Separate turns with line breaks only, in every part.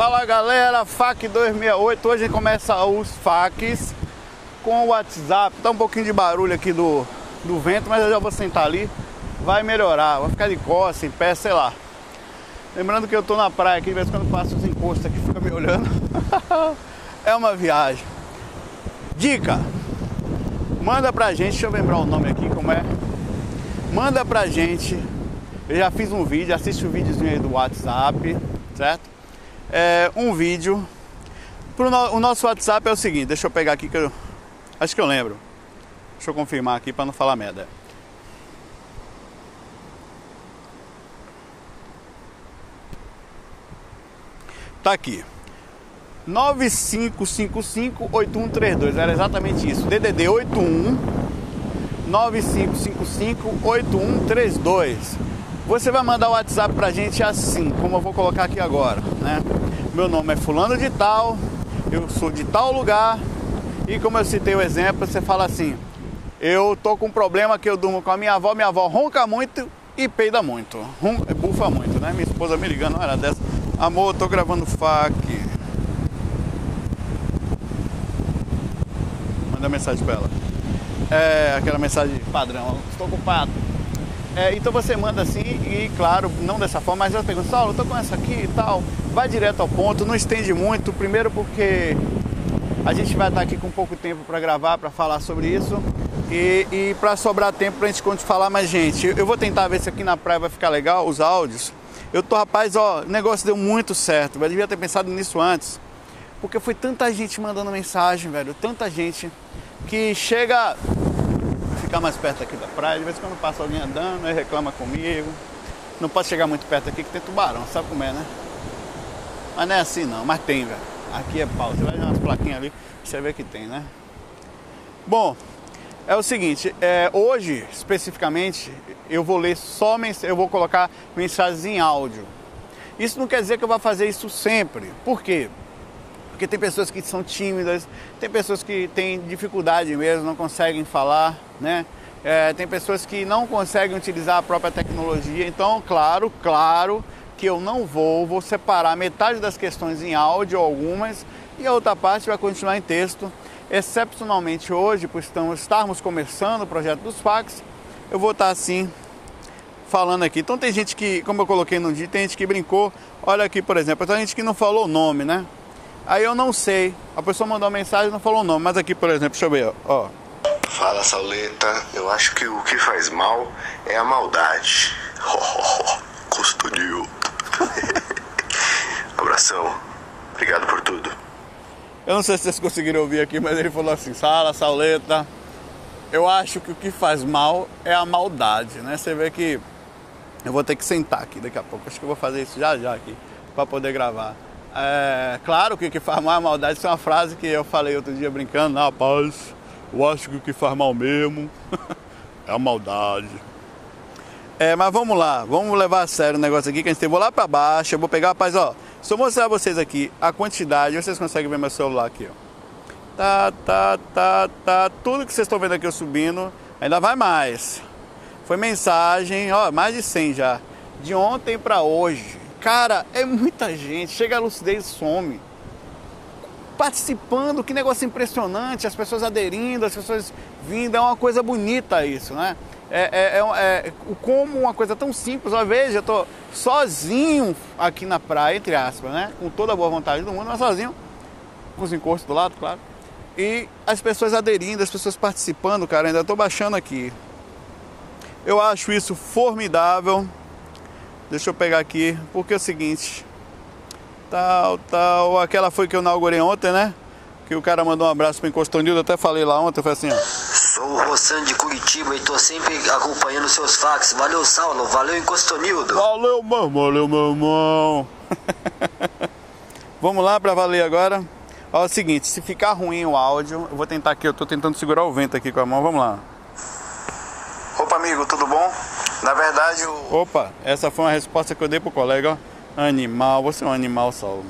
Fala galera, FAC 268. Hoje começa os FACs com o WhatsApp. Tá um pouquinho de barulho aqui do, do vento, mas eu já vou sentar ali. Vai melhorar, vai ficar de costas, em pé, sei lá. Lembrando que eu tô na praia aqui, de vez em quando passo os encostos aqui, fica me olhando. é uma viagem. Dica: manda pra gente, deixa eu lembrar o nome aqui, como é. Manda pra gente. Eu já fiz um vídeo, assiste o videozinho aí do WhatsApp, certo? É, um vídeo. Pro no, o nosso WhatsApp é o seguinte, deixa eu pegar aqui que eu. Acho que eu lembro. Deixa eu confirmar aqui para não falar merda. Tá aqui. 95558132. Era exatamente isso. DDD 81 95558132. Você vai mandar o WhatsApp pra gente assim, como eu vou colocar aqui agora, né? Meu nome é fulano de tal, eu sou de tal lugar e como eu citei o exemplo, você fala assim: eu tô com um problema que eu durmo com a minha avó, minha avó ronca muito e peida muito, rum, bufa muito, né? Minha esposa me ligando, não era dessa. Amor, tô gravando FAQ. Manda mensagem pra ela. É aquela mensagem padrão, estou ocupado. É, então você manda assim e claro, não dessa forma, mas ela pergunta, Saulo, eu tô com essa aqui e tal. Vai direto ao ponto, não estende muito, primeiro porque a gente vai estar aqui com pouco tempo para gravar, para falar sobre isso. E, e para sobrar tempo para a gente falar mais gente. Eu vou tentar ver se aqui na praia vai ficar legal os áudios. Eu tô, rapaz, ó, o negócio deu muito certo. Eu devia ter pensado nisso antes. Porque foi tanta gente mandando mensagem, velho. Tanta gente que chega ficar mais perto aqui da praia. De vez em quando passa alguém andando, aí reclama comigo. Não pode chegar muito perto aqui que tem tubarão, sabe como é, né? Mas não é assim não, mas tem, velho. Aqui é pau. Você vai ver umas plaquinhas ali, você vê que tem, né? Bom, é o seguinte, é, hoje especificamente eu vou ler só eu vou colocar mensagens em áudio. Isso não quer dizer que eu vá fazer isso sempre. Por quê? Porque tem pessoas que são tímidas, tem pessoas que têm dificuldade mesmo, não conseguem falar, né? É, tem pessoas que não conseguem utilizar a própria tecnologia. Então, claro, claro que eu não vou, vou separar metade das questões em áudio, algumas, e a outra parte vai continuar em texto. Excepcionalmente hoje, por estarmos começando o projeto dos fax, eu vou estar assim falando aqui. Então tem gente que, como eu coloquei no dia, tem gente que brincou. Olha aqui, por exemplo, tem gente que não falou o nome, né? Aí eu não sei. A pessoa mandou uma mensagem e não falou o nome. Mas aqui, por exemplo, deixa eu ver, ó.
Fala, Sauleta. Eu acho que o que faz mal é a maldade. Custonil. Abração. Obrigado por tudo.
Eu não sei se vocês conseguiram ouvir aqui, mas ele falou assim: Sala, Sauleta. Eu acho que o que faz mal é a maldade, né? Você vê que eu vou ter que sentar aqui daqui a pouco. Acho que eu vou fazer isso já já aqui para poder gravar. É, claro que o que faz mal é maldade, isso é uma frase que eu falei outro dia brincando, na paz, eu acho que o que faz mal mesmo é a maldade. É, mas vamos lá, vamos levar a sério o negócio aqui que a gente tem. Vou lá para baixo, eu vou pegar, rapaz, ó. Eu mostrar a vocês aqui a quantidade, vocês conseguem ver meu celular aqui, ó. Tá, tá, tá, tá. Tudo que vocês estão vendo aqui eu subindo, ainda vai mais. Foi mensagem, ó, mais de 100 já. De ontem para hoje. Cara, é muita gente. Chega a lucidez e some. Participando, que negócio impressionante. As pessoas aderindo, as pessoas vindo. É uma coisa bonita isso, né? É, é, é, é como uma coisa tão simples. Uma vez eu tô sozinho aqui na praia, entre aspas, né? Com toda a boa vontade do mundo, mas sozinho. Com os encostos do lado, claro. E as pessoas aderindo, as pessoas participando, cara. Ainda tô baixando aqui. Eu acho isso formidável. Deixa eu pegar aqui, porque é o seguinte. Tal, tal. Aquela foi que eu inaugurei ontem, né? Que o cara mandou um abraço pro Encostonildo, até falei lá ontem, foi assim, ó.
Sou o Rossano de Curitiba e tô sempre acompanhando seus fax. Valeu, Saulo. Valeu, Encostonildo.
Valeu, meu irmão. Valeu, meu irmão. Vamos lá pra valer agora. Ó, é o seguinte, se ficar ruim o áudio, eu vou tentar aqui, eu tô tentando segurar o vento aqui com a mão, vamos lá.
Opa, amigo, tudo bom? Na verdade, o.
Opa, essa foi uma resposta que eu dei pro colega, ó. Animal, você é um animal, Saulo.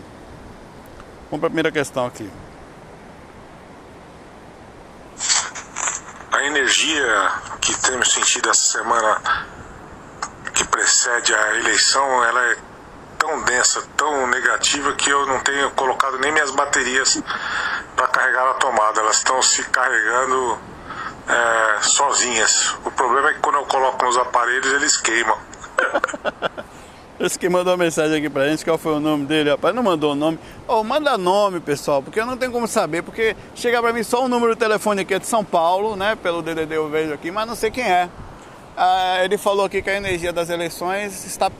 Vamos para a primeira questão aqui.
A energia que temos sentido essa semana que precede a eleição, ela é tão densa, tão negativa que eu não tenho colocado nem minhas baterias para carregar na tomada. Elas estão se carregando é, sozinhas. O problema é que quando eu coloco nos aparelhos eles queimam.
Esse que mandou uma mensagem aqui pra gente, qual foi o nome dele, rapaz? Não mandou o nome. Oh, manda nome, pessoal, porque eu não tenho como saber, porque chega pra mim só o número do telefone aqui é de São Paulo, né? Pelo DDD eu vejo aqui, mas não sei quem é. Ah, ele falou aqui que a energia das eleições está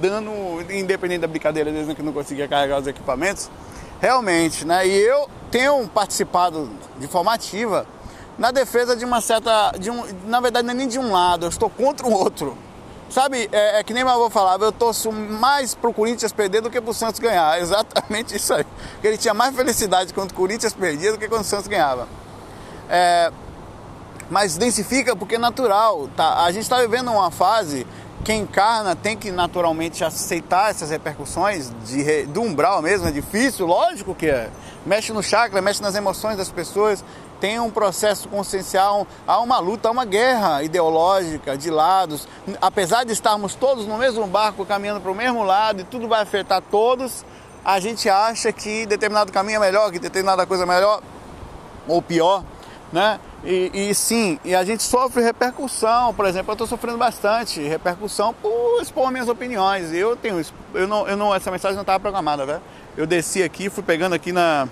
dando, independente da brincadeira dizendo que não conseguia carregar os equipamentos, realmente, né? E eu tenho participado de forma ativa na defesa de uma certa, de um, na verdade não é nem de um lado, eu estou contra o outro. Sabe, é, é, que nem meu avô falava, eu torço mais pro Corinthians perder do que pro Santos ganhar. Exatamente isso aí. Porque ele tinha mais felicidade quando o Corinthians perdia do que quando o Santos ganhava. É, mas densifica porque é natural. Tá? A gente está vivendo uma fase quem encarna tem que naturalmente aceitar essas repercussões de, do umbral mesmo, é difícil, lógico que é. Mexe no chakra, mexe nas emoções das pessoas, tem um processo consciencial, há uma luta, há uma guerra ideológica de lados. Apesar de estarmos todos no mesmo barco caminhando para o mesmo lado e tudo vai afetar todos, a gente acha que determinado caminho é melhor, que determinada coisa é melhor ou pior, né? E, e, sim, e a gente sofre repercussão, por exemplo, eu estou sofrendo bastante repercussão por expor minhas opiniões. Eu tenho, eu não, eu não, essa mensagem não estava programada, velho. Eu desci aqui, fui pegando aqui na,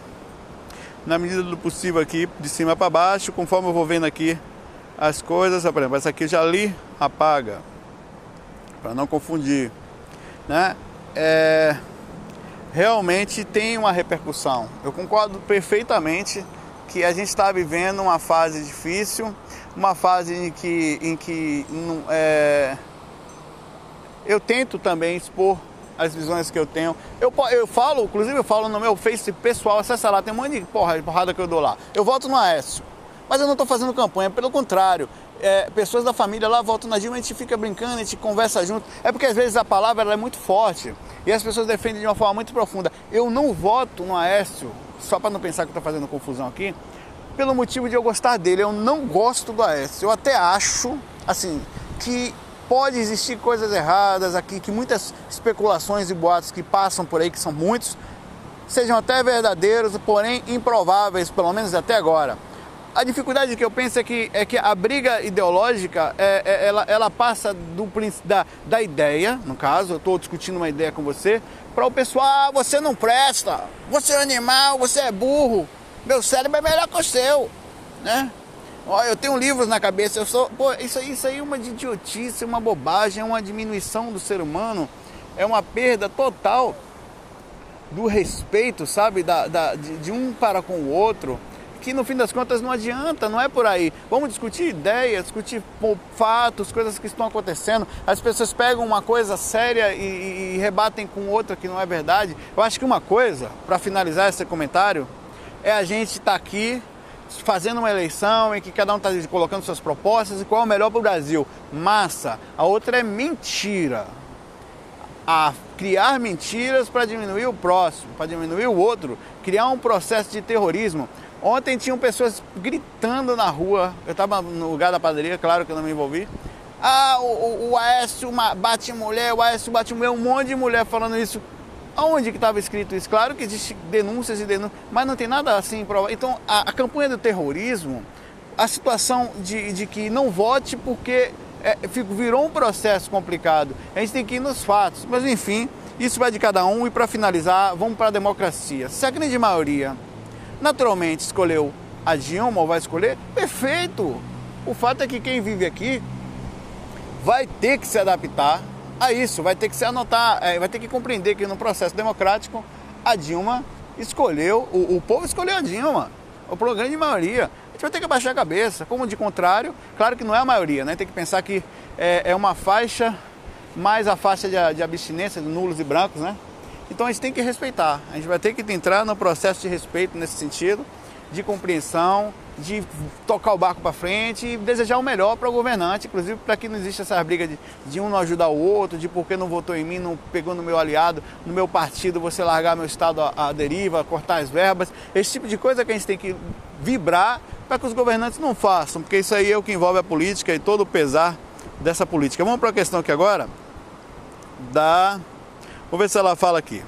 na medida do possível aqui, de cima para baixo, conforme eu vou vendo aqui as coisas, por exemplo, essa aqui já li, apaga, para não confundir, né? É, realmente tem uma repercussão. Eu concordo perfeitamente que a gente está vivendo uma fase difícil, uma fase em que, em que é, eu tento também expor as visões que eu tenho. Eu, eu falo, inclusive eu falo no meu Face pessoal, acessa lá, tem um monte de porra, porrada que eu dou lá. Eu voto no Aécio. Mas eu não estou fazendo campanha, pelo contrário. É, pessoas da família lá votam na Dilma, a gente fica brincando, a gente conversa junto. É porque às vezes a palavra é muito forte e as pessoas defendem de uma forma muito profunda. Eu não voto no Aécio só para não pensar que estou fazendo confusão aqui, pelo motivo de eu gostar dele. Eu não gosto do Aécio. Eu até acho, assim, que pode existir coisas erradas aqui, que muitas especulações e boatos que passam por aí, que são muitos, sejam até verdadeiros, porém improváveis, pelo menos até agora. A dificuldade que eu penso é que, é que a briga ideológica, é, é, ela, ela passa do, da, da ideia, no caso, eu estou discutindo uma ideia com você, para o pessoal, ah, você não presta, você é animal, você é burro, meu cérebro é melhor que o seu, né? Ó, eu tenho livros na cabeça, eu sou, pô, isso aí, isso aí é uma idiotice, uma bobagem, é uma diminuição do ser humano, é uma perda total do respeito, sabe, da, da de, de um para com o outro que no fim das contas não adianta, não é por aí. Vamos discutir ideias, discutir fatos, coisas que estão acontecendo. As pessoas pegam uma coisa séria e, e rebatem com outra que não é verdade. Eu acho que uma coisa, para finalizar esse comentário, é a gente estar tá aqui fazendo uma eleição em que cada um está colocando suas propostas e qual é o melhor para o Brasil. Massa. A outra é mentira. A criar mentiras para diminuir o próximo, para diminuir o outro, criar um processo de terrorismo. Ontem tinham pessoas gritando na rua. Eu estava no lugar da padaria, claro que eu não me envolvi. Ah, o, o Aécio bate mulher, o Aécio bate mulher, um monte de mulher falando isso. Aonde que estava escrito isso? Claro que existe denúncias e denúncias, mas não tem nada assim provado. Então, a, a, campanha do terrorismo, a situação de, de que não vote porque é, virou um processo complicado. A gente tem que ir nos fatos. Mas, enfim, isso vai de cada um. E para finalizar, vamos para a democracia. Se a grande maioria naturalmente escolheu a Dilma ou vai escolher, perfeito. O fato é que quem vive aqui vai ter que se adaptar a isso, vai ter que se anotar, é, vai ter que compreender que no processo democrático a Dilma escolheu, o, o povo escolheu a Dilma, o grande maioria. A gente vai ter que abaixar a cabeça, como de contrário, claro que não é a maioria, né? Tem que pensar que é, é uma faixa mais a faixa de, de abstinência de nulos e brancos, né? Então a gente tem que respeitar, a gente vai ter que entrar no processo de respeito nesse sentido, de compreensão, de tocar o barco para frente e desejar o melhor para o governante, inclusive para que não exista essa briga de, de, um não ajudar o outro, de por que não votou em mim, não pegou no meu aliado, no meu partido, você largar meu estado à, à deriva, cortar as verbas, esse tipo de coisa que a gente tem que vibrar para que os governantes não façam, porque isso aí é o que envolve a política e todo o pesar dessa política. Vamos para a questão aqui agora da Vamos ver se ela fala aqui.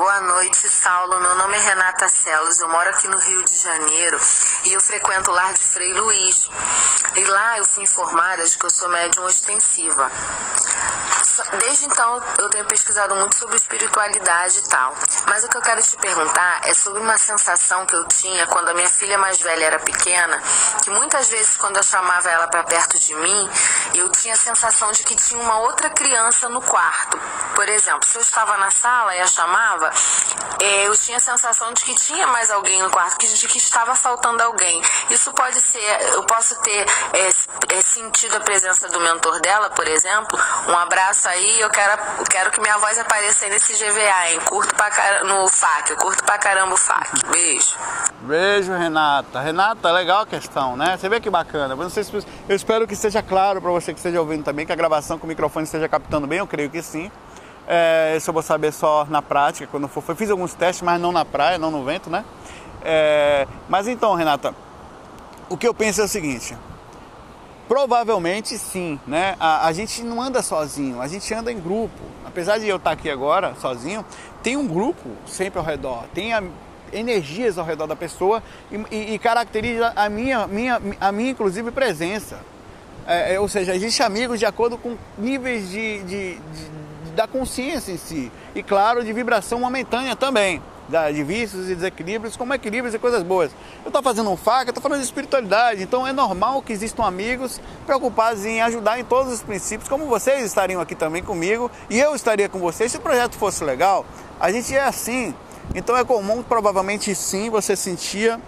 Boa noite, Saulo. Meu nome é Renata Celos. Eu moro aqui no Rio de Janeiro e eu frequento o lar de Frei Luiz. E lá eu fui informada de que eu sou médium ostensiva. Desde então eu tenho pesquisado muito sobre espiritualidade e tal. Mas o que eu quero te perguntar é sobre uma sensação que eu tinha quando a minha filha mais velha era pequena, que muitas vezes quando eu chamava ela para perto de mim, eu tinha a sensação de que tinha uma outra criança no quarto. Por exemplo, se eu estava na sala e a chamava, é, eu tinha a sensação de que tinha mais alguém no quarto, de que estava faltando alguém. Isso pode ser, eu posso ter é, é, sentido a presença do mentor dela, por exemplo. Um abraço aí, eu quero, quero que minha voz apareça aí nesse GVA, hein? Curto pra no FAC, eu curto pra caramba o FAC. Beijo.
Beijo, Renata. Renata, legal a questão, né? Você vê que bacana. Eu, se, eu espero que esteja claro para você que esteja ouvindo também, que a gravação com o microfone esteja captando bem, eu creio que sim. É, isso eu vou saber só na prática, quando for. Eu fiz alguns testes, mas não na praia, não no vento, né? É, mas então, Renata, o que eu penso é o seguinte. Provavelmente sim, né? A, a, gente não anda sozinho, a gente anda em grupo. Apesar de eu estar aqui agora sozinho, tem um grupo sempre ao redor, tem a, energias ao redor da pessoa e, e, e, caracteriza a minha, minha, a minha inclusive presença. É, é, ou seja, existe amigos de acordo com níveis de, de, de da consciência em si. E claro, de vibração momentânea também. De vícios e desequilíbrios, como equilíbrios e coisas boas. Eu estou fazendo um faca, estou falando de espiritualidade, então é normal que existam amigos preocupados em ajudar em todos os princípios, como vocês estariam aqui também comigo e eu estaria com vocês. Se o projeto fosse legal, a gente é assim. Então é comum, provavelmente sim, você sentia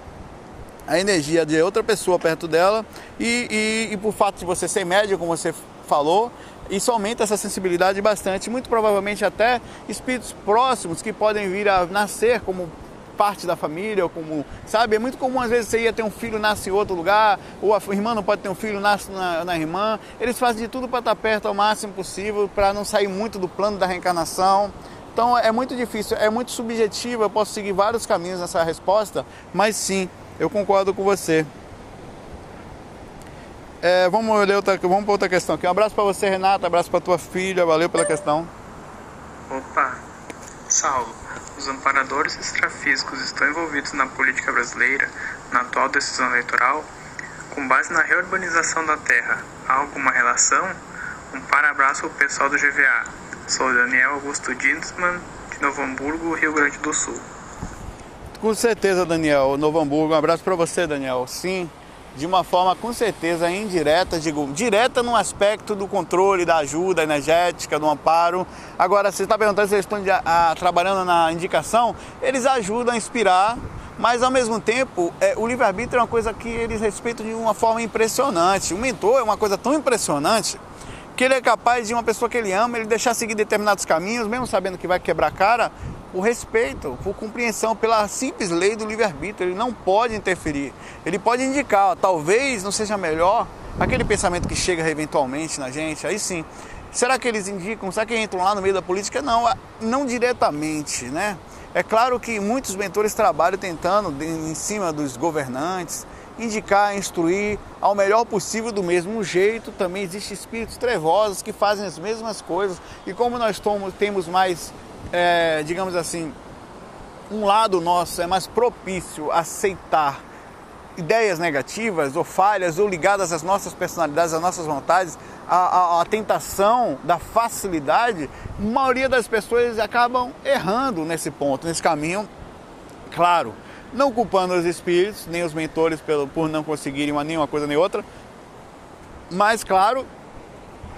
a energia de outra pessoa perto dela e, e, e por fato de você ser médio, como você falou, isso aumenta essa sensibilidade bastante. Muito provavelmente até espíritos próximos que podem vir a nascer como parte da família, ou como, sabe, é muito comum às vezes você ia ter um filho nasce em outro lugar, ou a irmã não pode ter um filho nasce na, na irmã. Eles fazem de tudo para estar perto ao máximo possível, para não sair muito do plano da reencarnação. Então é muito difícil, é muito subjetivo, eu posso seguir vários caminhos nessa resposta, mas sim, eu concordo com você. É, vamos ler outra, vamos para outra questão aqui. Um abraço para você, Renata. Um abraço para tua filha. Valeu pela questão.
Opa, Saulo. Os amparadores extrafísicos estão envolvidos na política brasileira, na atual decisão eleitoral, com base na reurbanização da terra. Há alguma relação? Um parabraço ao pessoal do GVA. Sou Daniel Augusto Dinsman, de Novo Hamburgo, Rio Grande do Sul.
Com certeza, Daniel. Novo Hamburgo. Um abraço para você, Daniel. Sim, de uma forma com certeza indireta, digo, direta no aspecto do controle, da ajuda energética, do amparo. Agora, você está perguntando se eles estão a, trabalhando na indicação, eles ajudam a inspirar, mas ao mesmo tempo, é, o livre-arbítrio é uma coisa que eles respeitam de uma forma impressionante. O mentor é uma coisa tão impressionante que ele é capaz de uma pessoa que ele ama, ele deixar seguir determinados caminhos, mesmo sabendo que vai quebrar a cara, o respeito, por compreensão pela simples lei do livre-arbítrio. Ele não pode interferir. Ele pode indicar, ó, talvez não seja melhor aquele pensamento que chega eventualmente na gente. Aí sim. Será que eles indicam? Será que entram lá no meio da política? Não, não diretamente, né? É claro que muitos mentores trabalham tentando, em cima dos governantes, indicar, instruir ao melhor possível do mesmo jeito. Também existem espíritos trevosos que fazem as mesmas coisas. E como nós temos mais é, digamos assim, um lado nosso é mais propício a aceitar ideias negativas ou falhas ou ligadas às nossas personalidades, às nossas vontades, a, a, a, tentação da facilidade, a maioria das pessoas acabam errando nesse ponto, nesse caminho. Claro, não culpando os espíritos, nem os mentores pelo, por não conseguirem uma, nem uma coisa nem outra, mas claro,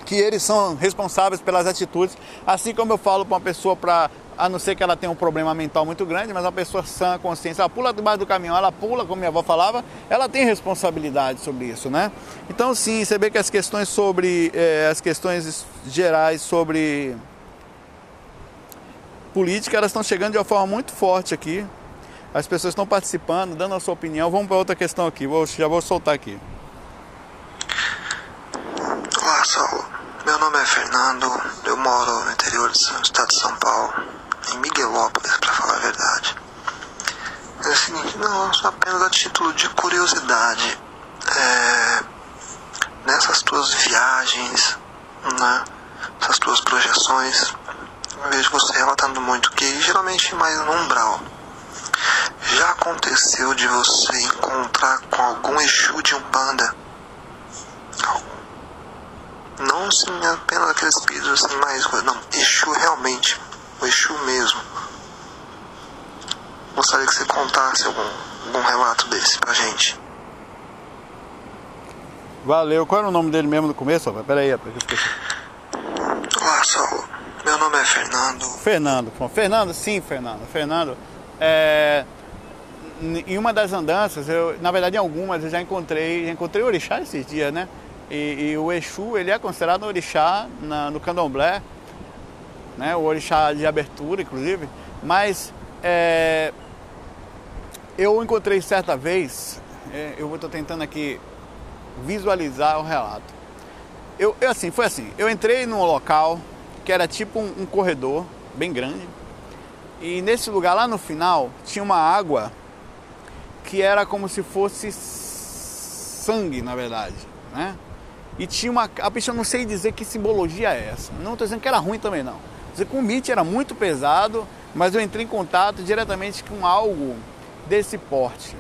que eles são responsáveis pelas atitudes, assim como eu falo para uma pessoa para a não ser que ela tenha um problema mental muito grande, mas uma pessoa sã, consciência, ela pula debaixo do caminhão, ela pula, como minha avó falava, ela tem responsabilidade sobre isso, né? Então sim, você vê que as questões sobre, eh, as questões gerais sobre política, elas estão chegando de uma forma muito forte aqui. As pessoas estão participando, dando a sua opinião. Vamos para outra questão aqui, vou, já vou soltar aqui.
Olá, Saulo. Meu nome é Fernando, eu moro no interior do estado de São Paulo, em Miguelópolis, para falar a verdade. É o seguinte, não, só apenas a título de curiosidade. É, nessas tuas viagens, né? essas tuas projeções, eu vejo você relatando muito que geralmente mais no umbral. Já aconteceu de você encontrar com algum Exu de Umbanda? Não assim, apenas aqueles espíritos assim mais não, Exu realmente, o Exu mesmo. Gostaria que você contasse algum, algum relato desse pra gente.
Valeu. Qual era o nome dele mesmo no começo? Rapaz? Pera aí, rapaz.
Olá, Saulo. Meu nome é Fernando.
Fernando. Bom, Fernando, sim, Fernando. Fernando, é, em uma das andanças, eu, na verdade em algumas, eu já encontrei, já encontrei orixá esses dias, né? E, e o Exu, ele é considerado orixá na, no candomblé, né? O orixá de abertura, inclusive. Mas é, eu encontrei certa vez, é, eu estou tentando aqui visualizar o relato. Eu, eu, assim, foi assim, eu entrei num local que era tipo um, um corredor bem grande e nesse lugar lá no final tinha uma água que era como se fosse sangue, na verdade, né? E tinha uma. A bicha não sei dizer que simbologia é essa. Não estou dizendo que era ruim também, não. Dizer que o MIT era muito pesado, mas eu entrei em contato diretamente com algo desse porte.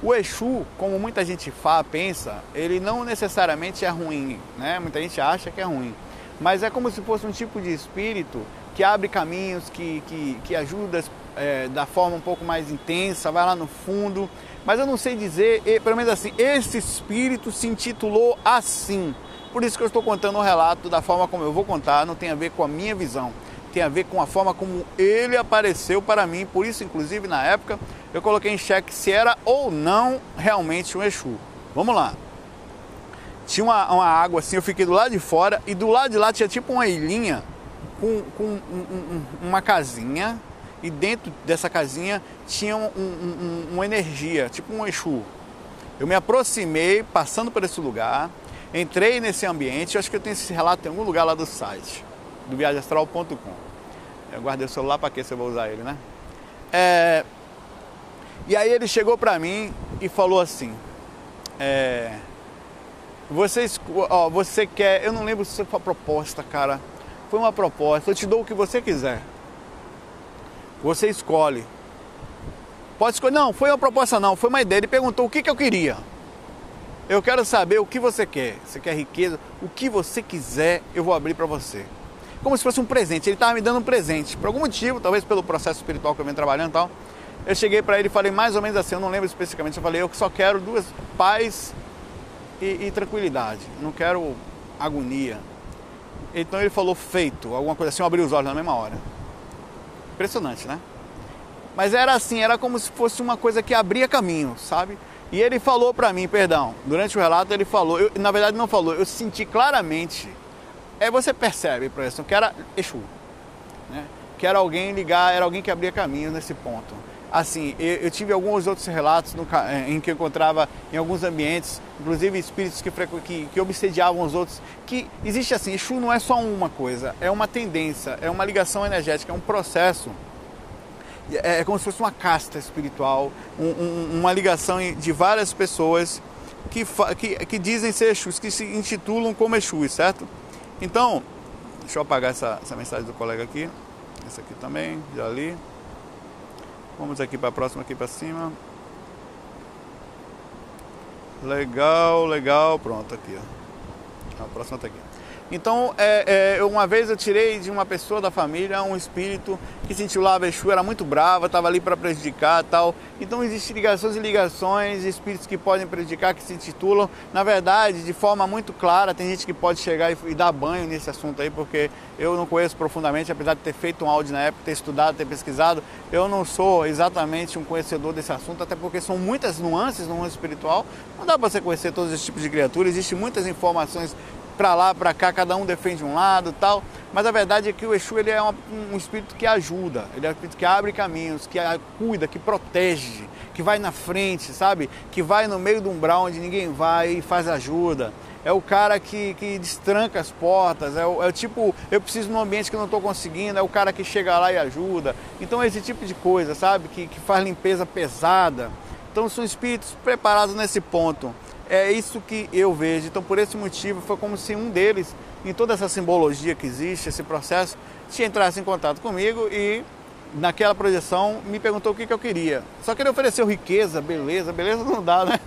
O Exu, como muita gente fala, pensa, ele não necessariamente é ruim, né? Muita gente acha que é ruim. Mas é como se fosse um tipo de espírito que abre caminhos, que, que, que ajuda é, da forma um pouco mais intensa, vai lá no fundo. Mas eu não sei dizer, pelo menos assim, esse espírito se intitulou assim. Por isso que eu estou contando o relato da forma como eu vou contar, não tem a ver com a minha visão tem a ver com a forma como ele apareceu para mim. Por isso, inclusive, na época, eu coloquei em xeque se era ou não realmente um Exu. Vamos lá. Tinha uma, uma água assim, eu fiquei do lado de fora e do lado de lá tinha tipo uma ilhinha com, com um, um, uma casinha e dentro dessa casinha tinha um, uma energia, tipo um Exu. Eu me aproximei, passando por esse lugar, entrei nesse ambiente, acho que eu tenho esse relato em algum lugar lá do site do viagemastral.com. Eu guardei o celular para que eu vou usar ele, né? É, e aí ele chegou para mim e falou assim: é, você, ó, você quer, eu não lembro se foi uma proposta, cara. Foi uma proposta, eu te dou o que você quiser. Você escolhe. Pode escolher. Não, foi uma proposta não, foi uma ideia. Ele perguntou o que, que eu queria. Eu quero saber o que você quer. Você quer riqueza? O que você quiser, eu vou abrir para você como se fosse um presente. Ele estava me dando um presente. Por algum motivo, talvez pelo processo espiritual que eu venho trabalhando e tal. Eu cheguei para ele e falei mais ou menos assim, eu não lembro especificamente. Eu falei, eu só quero duas paz e, e tranquilidade. Não quero agonia. Então ele falou feito, alguma coisa assim, eu abri os olhos na mesma hora. Impressionante, né? Mas era assim, era como se fosse uma coisa que abria caminho, sabe? E ele falou para mim, perdão, durante o relato ele falou, eu, na verdade não falou, eu senti claramente é você percebe, professor, que era Exu, né? que era alguém ligar, era alguém que abria caminho nesse ponto. Assim, eu, tive alguns outros relatos no, eh, em que eu encontrava em alguns ambientes, inclusive espíritos que, que, que obsediavam os outros, que existe assim, Exu não é só uma coisa, é uma tendência, é uma ligação energética, é um processo é, é como se fosse uma casta espiritual, um, um, uma ligação de várias pessoas que, que, que, dizem ser Exus, que se intitulam como Exus, certo? Então, deixa eu apagar essa, essa mensagem do colega aqui. Essa aqui também, já li. Vamos aqui para a próxima, aqui para cima. Legal, legal. Pronto, aqui. Ó. A próxima está aqui. Então, é, é, uma vez eu tirei de uma pessoa da família um espírito que se intitulava Exu, era muito brava, estava ali para prejudicar tal. Então, existem ligações e ligações, espíritos que podem prejudicar, que se intitulam. Na verdade, de forma muito clara, tem gente que pode chegar e, e dar banho nesse assunto aí, porque eu não conheço profundamente, apesar de ter feito um áudio na época, ter estudado, ter pesquisado. Eu não sou exatamente um conhecedor desse assunto, até porque são muitas nuances no mundo espiritual. Não dá para você conhecer todos esses tipos de criaturas, existem muitas informações para lá, para cá, cada um defende um lado tal. Mas a verdade é que o Exu ele é um, um espírito que ajuda, ele é um espírito que abre caminhos, que cuida, que protege, que vai na frente, sabe? Que vai no meio do umbral onde ninguém vai e faz ajuda. É o cara que, que destranca as portas, é o, é o tipo, eu preciso num ambiente que eu não estou conseguindo, é o cara que chega lá e ajuda. Então esse tipo de coisa, sabe? Que, que faz limpeza pesada. Então são espíritos preparados nesse ponto. É isso que eu vejo. Então, por esse motivo, foi como se um deles em toda essa simbologia que existe, esse processo, se entrasse em contato comigo e naquela projeção me perguntou o que, que eu queria. Só que ele ofereceu riqueza, beleza, beleza não dá, né?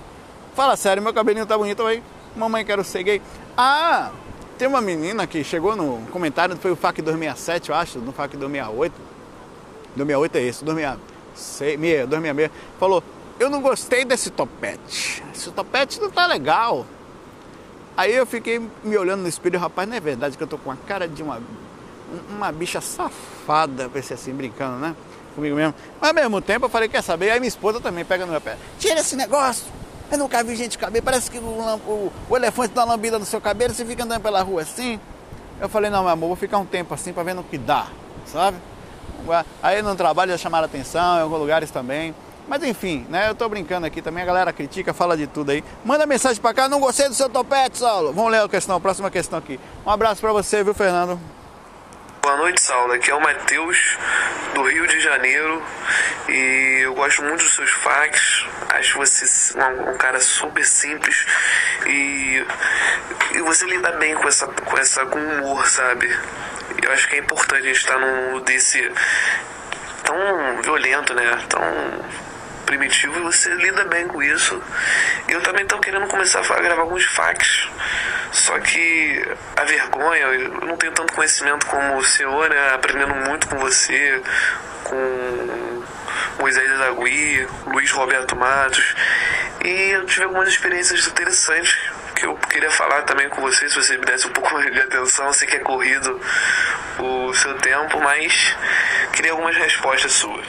Fala sério, meu cabelinho tá bonito aí. Mamãe, quero ser gay. Ah, tem uma menina que chegou no comentário, foi o FAC 267, eu acho, no FAC 268. 268 é esse, 266, 266. Falou, eu não gostei desse topete. Esse topete não tá legal. Aí eu fiquei me olhando no espelho, rapaz, não é verdade que eu tô com a cara de uma, uma bicha safada, pensei assim, brincando, né? Comigo mesmo. Mas ao mesmo tempo eu falei, quer saber? Aí minha esposa também pega no meu pé. Tira esse negócio! Eu nunca vi gente cabelo, parece que o, o, o elefante dá uma lambida no seu cabelo, você fica andando pela rua assim. Eu falei, não, meu amor, vou ficar um tempo assim para ver no que dá, sabe? Aí no trabalho já chamaram atenção, em alguns lugares também. Mas enfim, né? Eu tô brincando aqui também, a galera critica, fala de tudo aí. Manda mensagem pra cá, não gostei do seu topete, Saulo. Vamos ler a questão, a próxima questão aqui. Um abraço pra você, viu, Fernando?
Boa noite, Saulo. Aqui é o Matheus, do Rio de Janeiro. E eu gosto muito dos seus facts. Acho você um, um cara super simples. E, e você lida bem com essa, com essa com humor, sabe? Eu acho que é importante a gente estar num desse tão violento, né? Tão primitivo e você lida bem com isso. Eu também estou querendo começar a gravar alguns facts. Só que a vergonha, eu não tenho tanto conhecimento como o senhor, né? Aprendendo muito com você, com Moisés Azagui, Luiz Roberto Matos. E eu tive algumas experiências interessantes que eu queria falar também com você, se você me desse um pouco de atenção. Eu sei que é corrido o seu tempo, mas queria algumas respostas suas.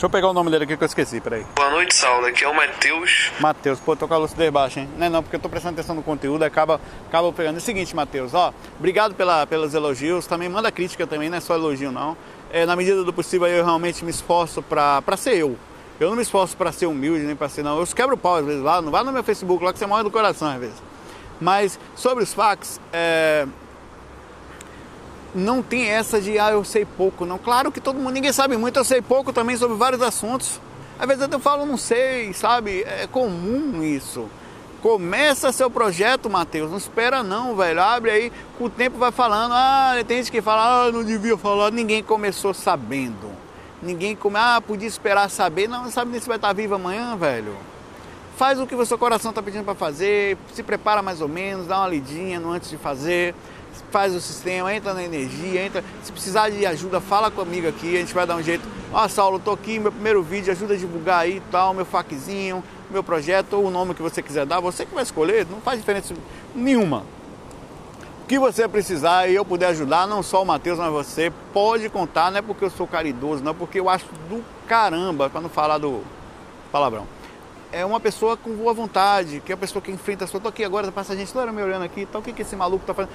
Deixa eu pegar o nome dele aqui que eu esqueci, peraí.
Boa noite, Saulo. Aqui é o Matheus.
Matheus, pô, tô com a lucidez baixa, hein? Não é não, porque eu tô prestando atenção no conteúdo, acaba, acaba pegando. É o seguinte, Matheus, ó, obrigado pela, pelos elogios, também manda crítica também, não é só elogio não. É, na medida do possível eu realmente me esforço pra, pra ser eu. Eu não me esforço pra ser humilde, nem pra ser não. Eu quebro o pau às vezes lá, não vai no meu Facebook lá que você morre do coração às vezes. Mas sobre os fax, é, não tem essa de ah, eu sei pouco, não. Claro que todo mundo, ninguém sabe muito, eu sei pouco também sobre vários assuntos. Às vezes eu falo, não sei, sabe? É comum isso. Começa seu projeto, Matheus. Não espera não, velho. Abre aí, com o tempo vai falando. Ah, tem gente que fala, ah, não devia falar. Ninguém começou sabendo. Ninguém come, ah, podia esperar saber. Não, não sabe nem se vai estar vivo amanhã, velho. Faz o que o seu coração está pedindo para fazer, se prepara mais ou menos, dá uma lidinha no antes de fazer faz o sistema, entra na energia, entra. Se precisar de ajuda, fala comigo aqui, a gente vai dar um jeito. Ó, Saulo, tô aqui, meu primeiro vídeo, ajuda a divulgar aí tal, meu faquezinho, meu projeto, ou o nome que você quiser dar, você que vai escolher, não faz diferença nenhuma. O que você precisar e eu puder ajudar, não só o Matheus, mas você, pode contar, não é porque eu sou caridoso, não, é porque eu acho do caramba, para não falar do palavrão é uma pessoa com boa vontade, que é a pessoa que enfrenta a sua. Tô aqui agora, passa a gente toda me olhando aqui, tal, o que, que esse maluco tá fazendo?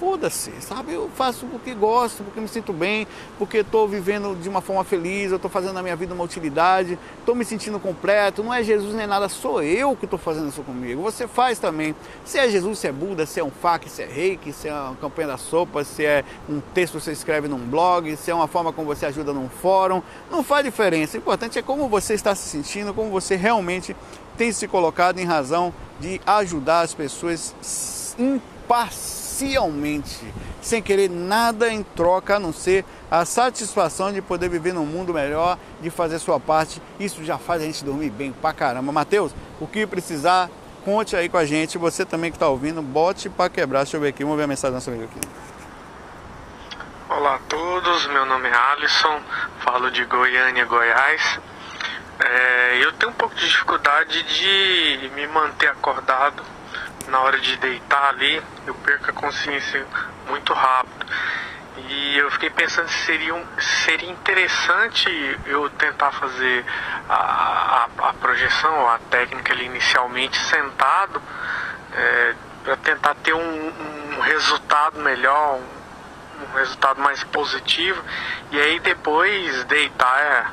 Foda-se, sabe? Eu faço porque gosto, porque me sinto bem, porque estou vivendo de uma forma feliz, eu estou fazendo na minha vida uma utilidade, estou me sentindo completo. Não é Jesus nem nada, sou eu que estou fazendo isso comigo. Você faz também. Se é Jesus, se é Buda, se é um fac, se é reiki, se é uma campanha da sopa, se é um texto que você escreve num blog, se é uma forma como você ajuda num fórum, não faz diferença. O importante é como você está se sentindo, como você realmente tem se colocado em razão de ajudar as pessoas imparcialmente parcialmente, sem querer nada em troca a não ser a satisfação de poder viver num mundo melhor, de fazer sua parte. Isso já faz a gente dormir bem pra caramba. Mateus, o que precisar, conte aí com a gente. Você também que está ouvindo, bote para quebrar. Deixa eu ver aqui, vamos ver a mensagem do nosso amigo aqui.
Olá a todos, meu nome é Alisson, falo de Goiânia, Goiás. É, eu tenho um pouco de dificuldade de me manter acordado na hora de deitar ali, eu perco a consciência muito rápido. E eu fiquei pensando se seria, um, seria interessante eu tentar fazer a, a, a projeção, a técnica ali inicialmente sentado, é, para tentar ter um, um resultado melhor, um, um, resultado mais positivo, e aí depois deitar é,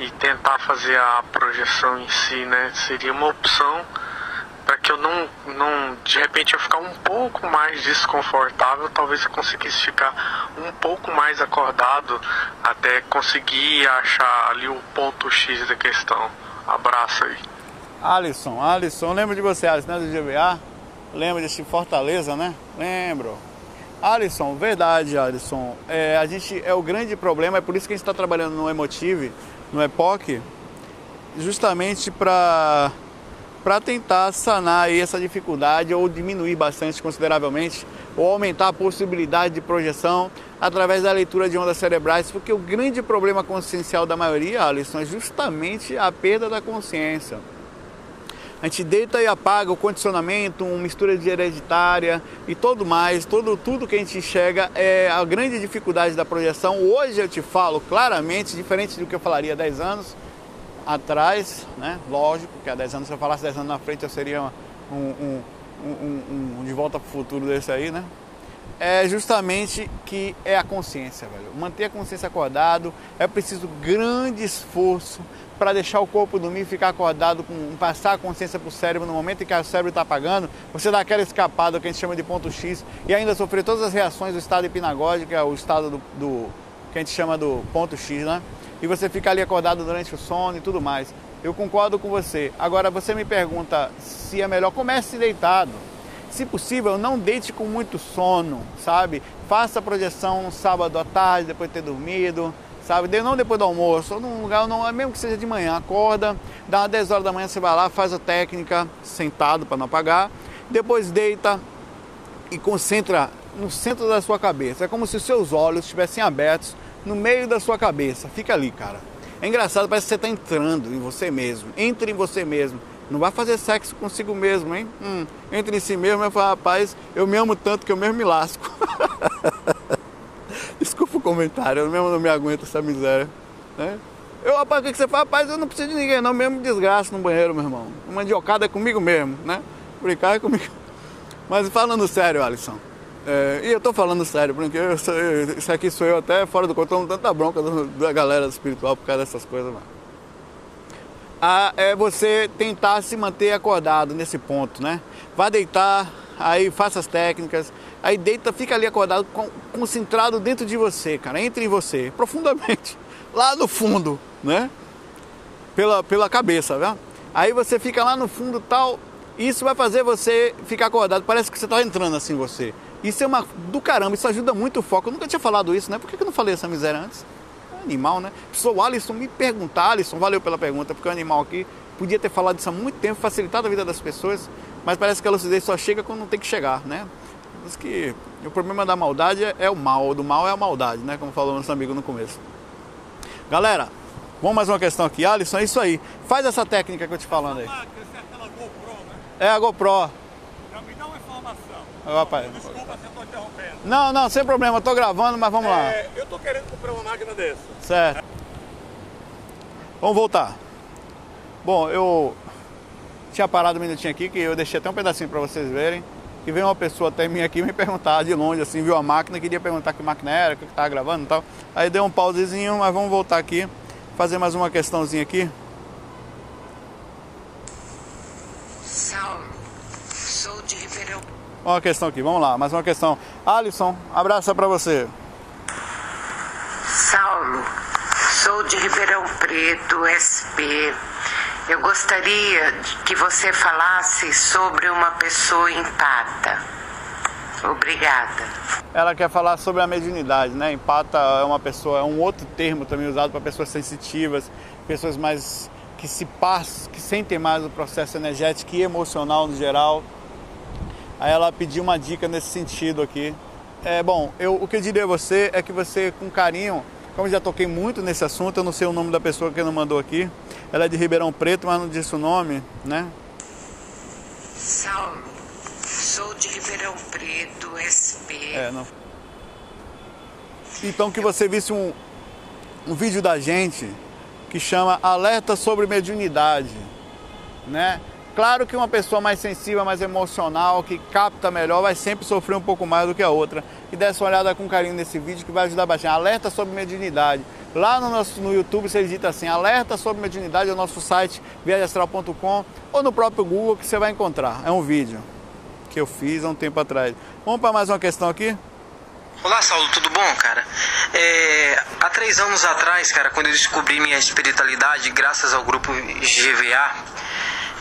e tentar fazer a projeção em si, né? Seria uma opção para que eu não, não, de repente, eu ficar um pouco mais desconfortável, talvez eu conseguisse ficar um pouco mais acordado até conseguir achar ali o ponto X da questão. Abraço aí.
Alisson, Alisson, lembro de você, Alisson, né, do GBA? Lembro desse Fortaleza, né? Lembro. Alisson, verdade, Alisson. É, a gente é o grande problema, é por isso que a gente está trabalhando no Emotive, no Epoch, justamente para para tentar sanar essa dificuldade ou diminuir bastante consideravelmente ou aumentar a possibilidade de projeção através da leitura de ondas cerebrais, porque o grande problema consciencial da maioria, Alisson, é justamente a perda da consciência. A gente deita e apaga o condicionamento, uma mistura de hereditária e todo mais, todo, tudo que a gente enxerga é a grande dificuldade da projeção. Hoje eu te falo claramente, diferente do que eu falaria há 10 anos, atrás, né? Lógico que há 10 anos, se eu falasse 10 anos na frente, eu seria um, um, um, um de volta para o futuro desse aí, né? É justamente que é a consciência, velho. Manter a consciência acordado é preciso grande esforço para deixar o corpo dormir, ficar acordado, com, passar a consciência para o cérebro no momento em que o cérebro está apagando, você dá aquela escapada que a gente chama de ponto X e ainda sofrer todas as reações do estado hipnagógico, que é o estado do, do que a gente chama do ponto X, né? E você fica ali acordado durante o sono e tudo mais. Eu concordo com você. Agora você me pergunta se é melhor comece deitado. Se possível, não deite com muito sono, sabe? Faça a projeção sábado à tarde, depois de ter dormido, sabe? Não depois do almoço, ou num lugar, não, mesmo que seja de manhã, acorda, dá umas 10 horas da manhã, você vai lá, faz a técnica sentado para não apagar, depois deita e concentra no centro da sua cabeça. É como se os seus olhos estivessem abertos no meio da sua cabeça. Fica ali, cara. É engraçado, parece que você está entrando em você mesmo. Entre em você mesmo. Não vai fazer sexo consigo mesmo, hein? Hum, entre em si mesmo e fala, rapaz, eu me amo tanto que eu mesmo me lasco. Desculpa o comentário, eu mesmo não me aguento essa miséria. Né? Eu, rapaz, o que você fala? Rapaz, eu não preciso de ninguém, não. Mesmo desgraça no banheiro, meu irmão. Uma mandiocada é comigo mesmo, né? Brincar é comigo. Mas falando sério, Alisson. É, e eu tô falando sério, porque eu, eu, isso aqui sou eu até fora do controle, tanta bronca da galera espiritual por causa dessas coisas, mano. Ah, é você tentar se manter acordado nesse ponto, né? Vá deitar, aí faça as técnicas, aí deita, fica ali acordado, concentrado dentro de você, cara, entre em você, profundamente, lá no fundo, né? Pela, pela cabeça, viu? Aí você fica lá no fundo tal, isso vai fazer você ficar acordado, parece que você está entrando assim você. Isso é uma do caramba, isso ajuda muito o foco. Eu nunca tinha falado isso, né? Por que eu não falei essa miséria antes? É animal, né? Sou o Alisson me perguntar, Alisson, valeu pela pergunta, porque o animal aqui podia ter falado isso há muito tempo, facilitado a vida das pessoas, mas parece que a lucidez só chega quando não tem que chegar, né? Diz que o problema da maldade é, é o mal, do mal é a maldade, né? Como falou nosso amigo no começo. Galera, vamos mais uma questão aqui. Alisson, é isso aí. Faz essa técnica que eu te falando aí. É a GoPro. Rapaz.
Desculpa se eu tô interrompendo.
Não, não, sem problema, eu tô gravando, mas vamos
é, lá. Eu tô querendo comprar uma máquina dessa.
Certo. Vamos voltar. Bom, eu tinha parado um minutinho aqui, que eu deixei até um pedacinho para vocês verem. E veio uma pessoa até mim aqui me perguntar de longe, assim, viu a máquina, queria perguntar que máquina era, o que estava gravando e tal. Aí deu um pausezinho, mas vamos voltar aqui, fazer mais uma questãozinha aqui. Uma questão aqui, vamos lá, mais uma questão. Alisson, abraço para você.
Saulo, sou de Ribeirão Preto, SP. Eu gostaria que você falasse sobre uma pessoa empata. Obrigada.
Ela quer falar sobre a mediunidade, né? Empata é uma pessoa, é um outro termo também usado para pessoas sensitivas, pessoas mais que se passam, que sentem mais o processo energético e emocional no geral. Aí ela pediu uma dica nesse sentido aqui. É, bom, eu, o que eu diria a você é que você, com carinho, como já toquei muito nesse assunto, eu não sei o nome da pessoa que não mandou aqui. Ela é de Ribeirão Preto, mas não disse o nome, né?
Saulo, sou de Ribeirão Preto, SP.
É, não. Então que você visse um, um vídeo da gente que chama Alerta sobre Mediunidade, né? Claro que uma pessoa mais sensível, mais emocional, que capta melhor, vai sempre sofrer um pouco mais do que a outra. E desse uma olhada com carinho nesse vídeo que vai ajudar bastante. Alerta sobre mediunidade. Lá no, nosso, no YouTube você digita assim, alerta sobre mediunidade, é o nosso site viagemastral.com ou no próprio Google que você vai encontrar. É um vídeo que eu fiz há um tempo atrás. Vamos para mais uma questão aqui?
Olá, Saulo, tudo bom, cara? É, há três anos atrás, cara, quando eu descobri minha espiritualidade, graças ao grupo GVA,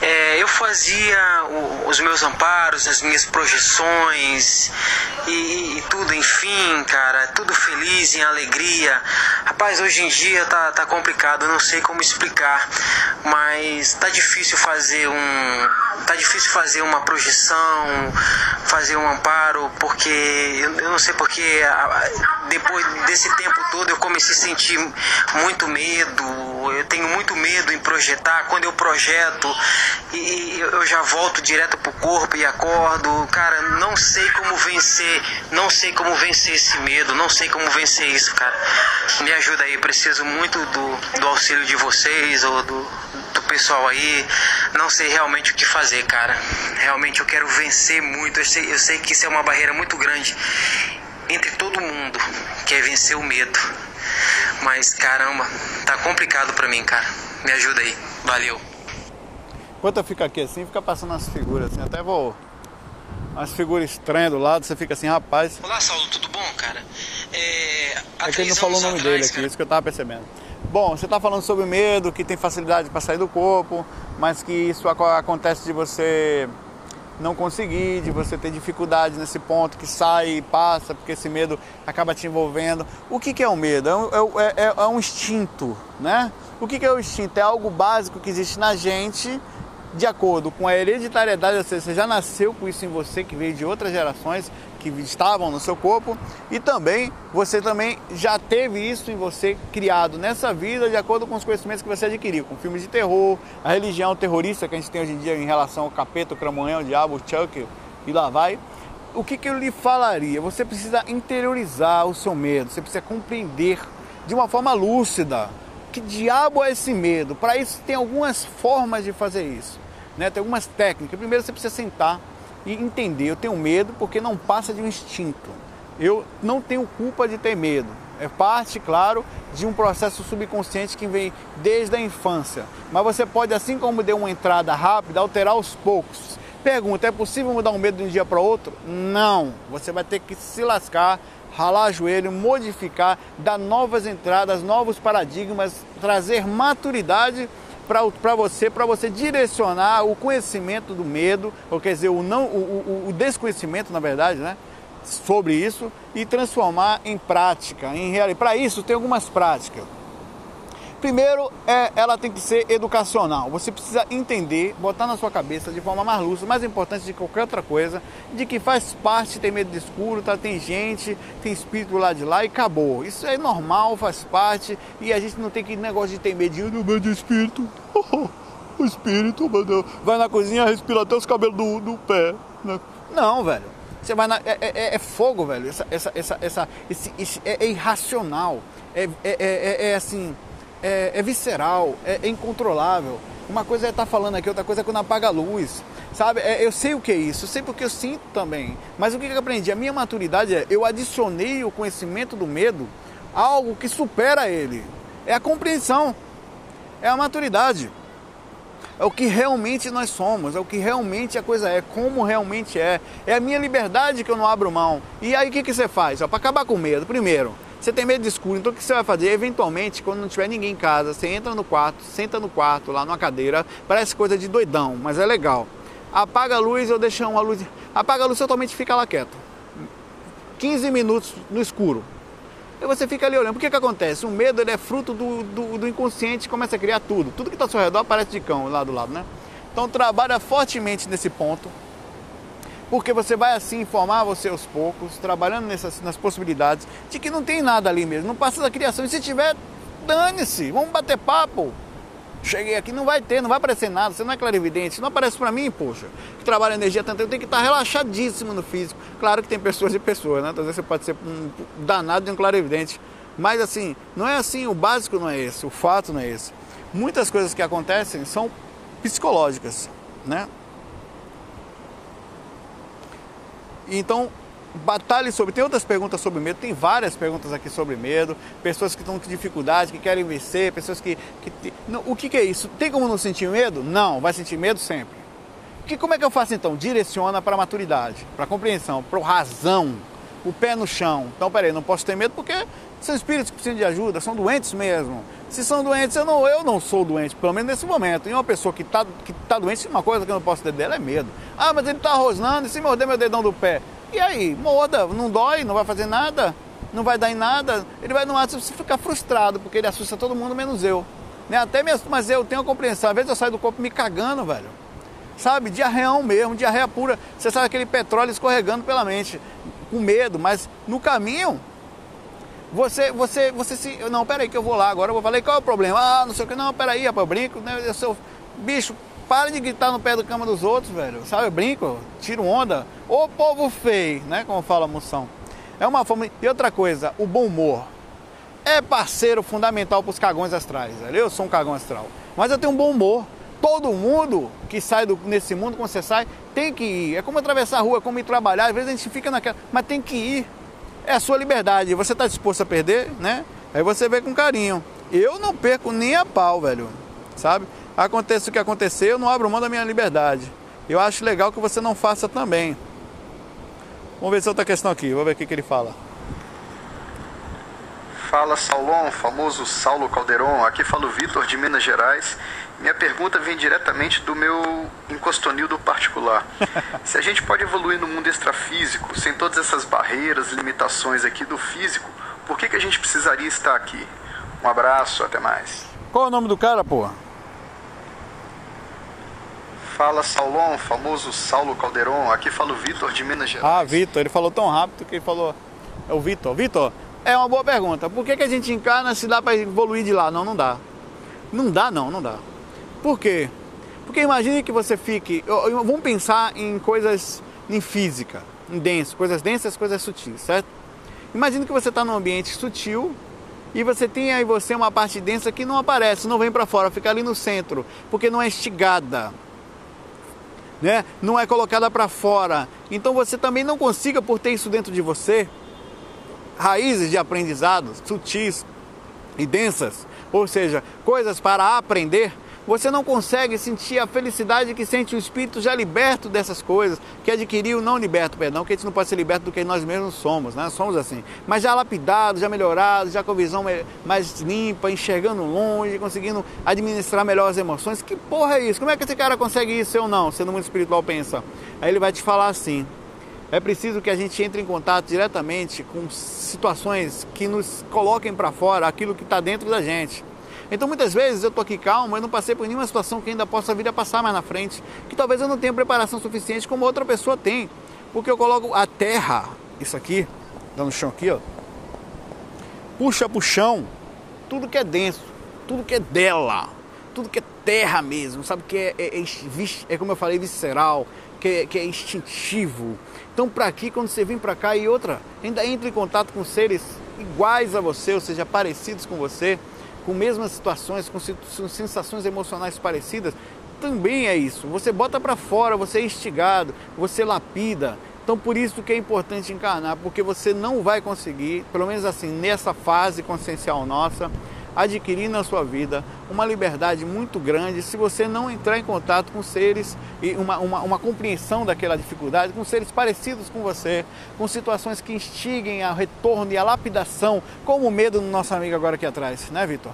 É, eu fazia o, os meus amparos, as minhas projeções e, e, tudo, enfim, cara, tudo feliz, em alegria. Rapaz, hoje em dia tá, tá complicado, não sei como explicar, mas tá difícil fazer um. Tá difícil fazer uma projeção, fazer um amparo, porque eu, eu não sei porque depois desse tempo todo eu comecei a sentir muito medo, eu tenho muito medo em projetar. Quando eu projeto, e eu já volto direto pro corpo e acordo. Cara, não sei como vencer, não sei como vencer esse medo, não sei como vencer isso, cara. Me ajuda aí, preciso muito do, do auxílio de vocês ou do, do pessoal aí. Não sei realmente o que fazer, cara. Realmente eu quero vencer muito. Eu sei, eu sei que isso é uma barreira muito grande entre todo mundo, que é vencer o medo. Mas caramba, tá complicado pra mim, cara. Me ajuda aí. Valeu.
Enquanto eu fico aqui assim, fica passando as figuras assim, até vou. Umas figuras estranhas do lado, você fica assim, rapaz.
Olá, Saulo, tudo bom, cara? É,
é que ele não falou o nome atrás, dele aqui, cara. isso que eu tava percebendo. Bom, você tá falando sobre medo, que tem facilidade para sair do corpo, mas que isso acontece de você não conseguir, de você ter dificuldade nesse ponto, que sai e passa, porque esse medo acaba te envolvendo. O que, que é o medo? É, é, é, é um instinto, né? O que, que é o instinto? É algo básico que existe na gente de acordo com a hereditariedade, ou seja, você já nasceu com isso em você, que veio de outras gerações que estavam no seu corpo, e também você também já teve isso em você criado nessa vida de acordo com os conhecimentos que você adquiriu, com filmes de terror, a religião terrorista que a gente tem hoje em dia em relação ao capeta, o cramonhão, o diabo, o Chuck e lá vai. O que, que eu lhe falaria? Você precisa interiorizar o seu medo, você precisa compreender de uma forma lúcida que diabo é esse medo. Para isso tem algumas formas de fazer isso. Né? Tem algumas técnicas. Primeiro você precisa sentar e entender. Eu tenho medo porque não passa de um instinto. Eu não tenho culpa de ter medo. É parte, claro, de um processo subconsciente que vem desde a infância. Mas você pode, assim como deu uma entrada rápida, alterar aos poucos. Pergunta: é possível mudar um medo de um dia para outro? Não. Você vai ter que se lascar, ralar joelho, modificar, dar novas entradas, novos paradigmas, trazer maturidade para você, para você direcionar o conhecimento do medo, ou quer dizer, o, não, o, o, o desconhecimento, na verdade, né? sobre isso e transformar em prática, em realidade. Para isso tem algumas práticas. Primeiro, é, ela tem que ser educacional. Você precisa entender, botar na sua cabeça de forma mais lúcida, mais importante de qualquer outra coisa, de que faz parte ter medo de escuro, tá? tem gente, tem espírito lá de lá e acabou. Isso é normal, faz parte, e a gente não tem que negócio de ter do medo de espírito. o espírito, mano, vai na cozinha, respira até os cabelos do, do pé. Né? Não, velho. Você vai na. É, é, é fogo, velho. Essa, essa, essa, essa, esse, esse, é, é irracional. É, é, é, é assim é, é visceral, é, é, incontrolável. Uma coisa é estar tá falando aqui, outra coisa é quando apaga a luz. Sabe? É, eu sei o que é isso, eu sei porque eu sinto também. Mas o que, eu aprendi? A minha maturidade é eu adicionei o conhecimento do medo a algo que supera ele. É a compreensão, é a maturidade. É o que realmente nós somos, é o que realmente a coisa é, como realmente é. É a minha liberdade que eu não abro mão. E aí o que, que você faz? Para acabar com o medo, primeiro, você tem medo de escuro, então o que você vai fazer? Eventualmente, quando não tiver ninguém em casa, você entra no quarto, senta no quarto, lá numa cadeira, parece coisa de doidão, mas é legal. Apaga a luz ou deixa uma luz. Apaga a luz totalmente fica lá quieto. 15 minutos no escuro. E você fica ali olhando. Por que que acontece? O medo ele é fruto do, do, do inconsciente começa a criar tudo. Tudo que está ao seu redor aparece de cão lá do lado, né? Então trabalha fortemente nesse ponto porque você vai assim informar você aos poucos, trabalhando nessas, nas possibilidades de que não tem nada ali mesmo, não passa da criação. E se tiver, dane-se, vamos bater papo. Cheguei aqui, não vai ter, não vai aparecer nada, você não é clarividente, não aparece para mim, poxa, que trabalha energia tanto, eu tenho que estar relaxadíssimo no físico. Claro que tem pessoas e pessoas, né? Às vezes você pode ser um danado de um clarividente, mas assim, não é assim, o básico não é esse, o fato não é esse. Muitas coisas que acontecem são psicológicas, né? Então, batalhe sobre. Tem outras perguntas sobre medo, tem várias perguntas aqui sobre medo, pessoas que estão com dificuldade, que querem vencer, pessoas que. que o que, que, é isso? Tem como não sentir medo? Não, vai sentir medo sempre. Que, como é que eu faço então? Direciona para a maturidade, para a compreensão, para a razão. O pé no chão. Então, peraí, não posso ter medo porque são espíritos que precisam de ajuda, são doentes mesmo. Se são doentes, eu não, eu não sou doente, pelo menos nesse momento. E uma pessoa que está que tá doente, uma coisa que eu não posso ter dela é medo. Ah, mas ele está rosnando, e se morder meu dedão do pé? E aí, morda, não dói, não vai fazer nada, não vai dar em nada. Ele vai no máximo ficar frustrado, porque ele assusta todo mundo, menos eu. Né? Até mesmo, mas eu tenho a compreensão. Às vezes eu saio do corpo me cagando, velho. Sabe? Diarreão mesmo, diarreia pura. Você sabe aquele petróleo escorregando pela mente, com medo, mas no caminho você, você, você se. Não, peraí que eu vou lá agora. Eu vou falar, qual é o problema? Ah, não sei o que. Não, peraí, rapaz, eu brinco, né? Eu sou. Bicho, para de gritar no pé da cama dos outros, velho. Sabe, eu brinco, tiro onda. Ô povo feio, né? Como fala a moção. É uma forma. E outra coisa, o bom humor. É parceiro fundamental para os cagões astrais, velho. Eu sou um cagão astral. Mas eu tenho um bom humor. Todo mundo que sai do, nesse mundo, quando você sai, tem que ir. É como atravessar a rua, é como ir trabalhar. Às vezes a gente fica naquela. Mas tem que ir é a sua liberdade. Você está disposto a perder, né? Aí você vê com carinho. Eu não perco nem a pau, velho. Sabe? Aconteça o que acontecer, eu não abro mão da minha liberdade. Eu acho legal que você não faça também. Vamos ver se outra questão aqui. Vou ver o que, que ele fala.
Fala Saulon, famoso Saulo Calderon. Aqui fala o Vitor de Minas Gerais. Minha pergunta vem diretamente do meu encostonildo particular. Se a gente pode evoluir no mundo extrafísico, sem todas essas barreiras, limitações aqui do físico, por que, que a gente precisaria estar aqui? Um abraço, até mais.
Qual é o nome do cara, pô?
Fala Saulon, famoso Saulo Calderon. Aqui fala o Vitor de Minas Gerais.
Ah, Vitor, ele falou tão rápido que ele falou. É o Vitor. Vitor, é uma boa pergunta. Por que, que a gente encarna se dá para evoluir de lá? Não, não dá. Não dá, não, não dá. Por quê? Porque imagine que você fique. Vamos pensar em coisas em física, em denso, coisas densas, coisas sutis, certo? Imagine que você está num ambiente sutil e você tem aí você uma parte densa que não aparece, não vem para fora, fica ali no centro, porque não é estigada, né? Não é colocada para fora. Então você também não consiga por ter isso dentro de você, raízes de aprendizado sutis e densas, ou seja, coisas para aprender você não consegue sentir a felicidade que sente o espírito já liberto dessas coisas, que adquiriu, não liberto, perdão, que a gente não pode ser liberto do que nós mesmos somos, né? Somos assim. Mas já lapidado, já melhorado, já com visão mais limpa, enxergando longe, conseguindo administrar melhor as emoções. Que porra é isso? Como é que esse cara consegue isso ou não, sendo muito espiritual pensa? Aí ele vai te falar assim: é preciso que a gente entre em contato diretamente com situações que nos coloquem para fora aquilo que está dentro da gente. Então muitas vezes eu estou aqui calmo, eu não passei por nenhuma situação que ainda possa vir a passar mais na frente, que talvez eu não tenha preparação suficiente como outra pessoa tem. Porque eu coloco a terra, isso aqui, dando chão aqui, ó, puxa pro chão tudo que é denso, tudo que é dela, tudo que é terra mesmo, sabe? Que é, é, é, é como eu falei, visceral, que é, que é instintivo. Então, para aqui, quando você vem para cá e outra, ainda entra em contato com seres iguais a você, ou seja, parecidos com você, com mesmas situações, com sensações emocionais parecidas, também é isso. Você bota para fora, você é instigado, você lapida. Então por isso que é importante encarnar, porque você não vai conseguir, pelo menos assim, nessa fase consciencial nossa, adquirir na sua vida uma liberdade muito grande se você não entrar em contato com seres e uma, uma, uma compreensão daquela dificuldade, com seres parecidos com você, com situações que instiguem ao retorno e à lapidação, como o medo do nosso amigo agora aqui atrás, né, Vitor?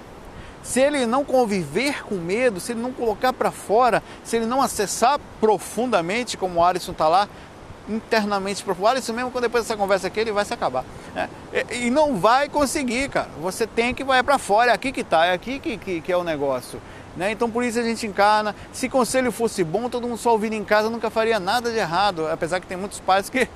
Se ele não conviver com medo, se ele não colocar para fora, se ele não acessar profundamente, como o Alisson está lá, internamente profundo. isso mesmo quando depois dessa conversa aqui ele vai se acabar. Né? E, e, não vai conseguir, cara. Você tem que vai para fora, é aqui que tá, é aqui que, que, que é o negócio. Né? Então por isso a gente encarna. Se conselho fosse bom, todo mundo só ouvindo em casa nunca faria nada de errado. Apesar que tem muitos pais que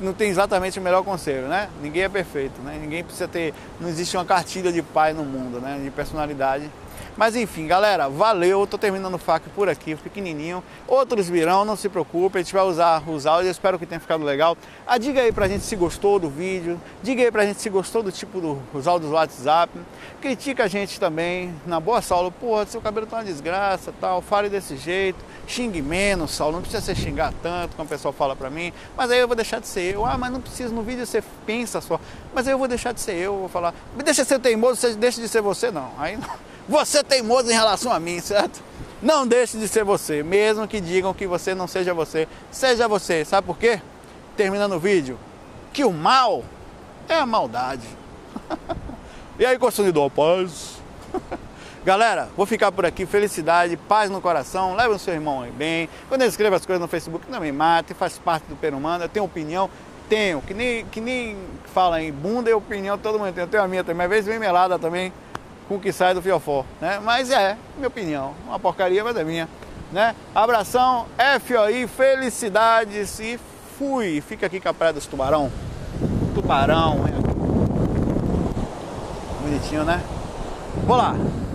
não tem exatamente o melhor conselho, né? Ninguém é perfeito, né? Ninguém precisa ter. Não existe uma cartilha de pai no mundo, né? De personalidade mas enfim, galera, valeu. Tô terminando o FAQ por aqui, pequenininho. Outros virão, não se preocupe. A gente vai usar os áudios. Espero que tenha ficado legal. Ah, diga aí pra gente se gostou do vídeo. Diga aí pra gente se gostou do tipo dos áudios do WhatsApp. Critica a gente também. Na boa, Saulo. Pô, seu cabelo tá uma desgraça tal. Fale desse jeito. Xingue menos, Saulo. Não precisa ser xingar tanto, como o pessoal fala pra mim. Mas aí eu vou deixar de ser eu. Ah, mas não precisa. No vídeo você pensa só. Mas aí eu vou deixar de ser eu. Vou falar. Deixa de ser teimoso, deixa de ser você. Não. Aí não. Você é teimoso em relação a mim, certo? Não deixe de ser você, mesmo que digam que você não seja você. Seja você, sabe por quê? Terminando o vídeo, que o mal é a maldade. e aí, consumidor, paz. Galera, vou ficar por aqui. Felicidade, paz no coração. Leve o seu irmão aí bem. Quando ele escreve as coisas no Facebook, não me mate. Faz parte do Perumano. Eu tenho opinião. Tenho. Que nem, que nem fala em bunda e opinião, todo mundo tem. Eu tenho a minha também. Às vezes vem melada também com o que sai do fiofó. Né? Mas é, minha opinião. Uma porcaria, mas é minha. Né? Abração, FOI, felicidades e fui. Fica aqui com a Praia dos Tubarão. Tubarão? Bonitinho, né? Vou lá.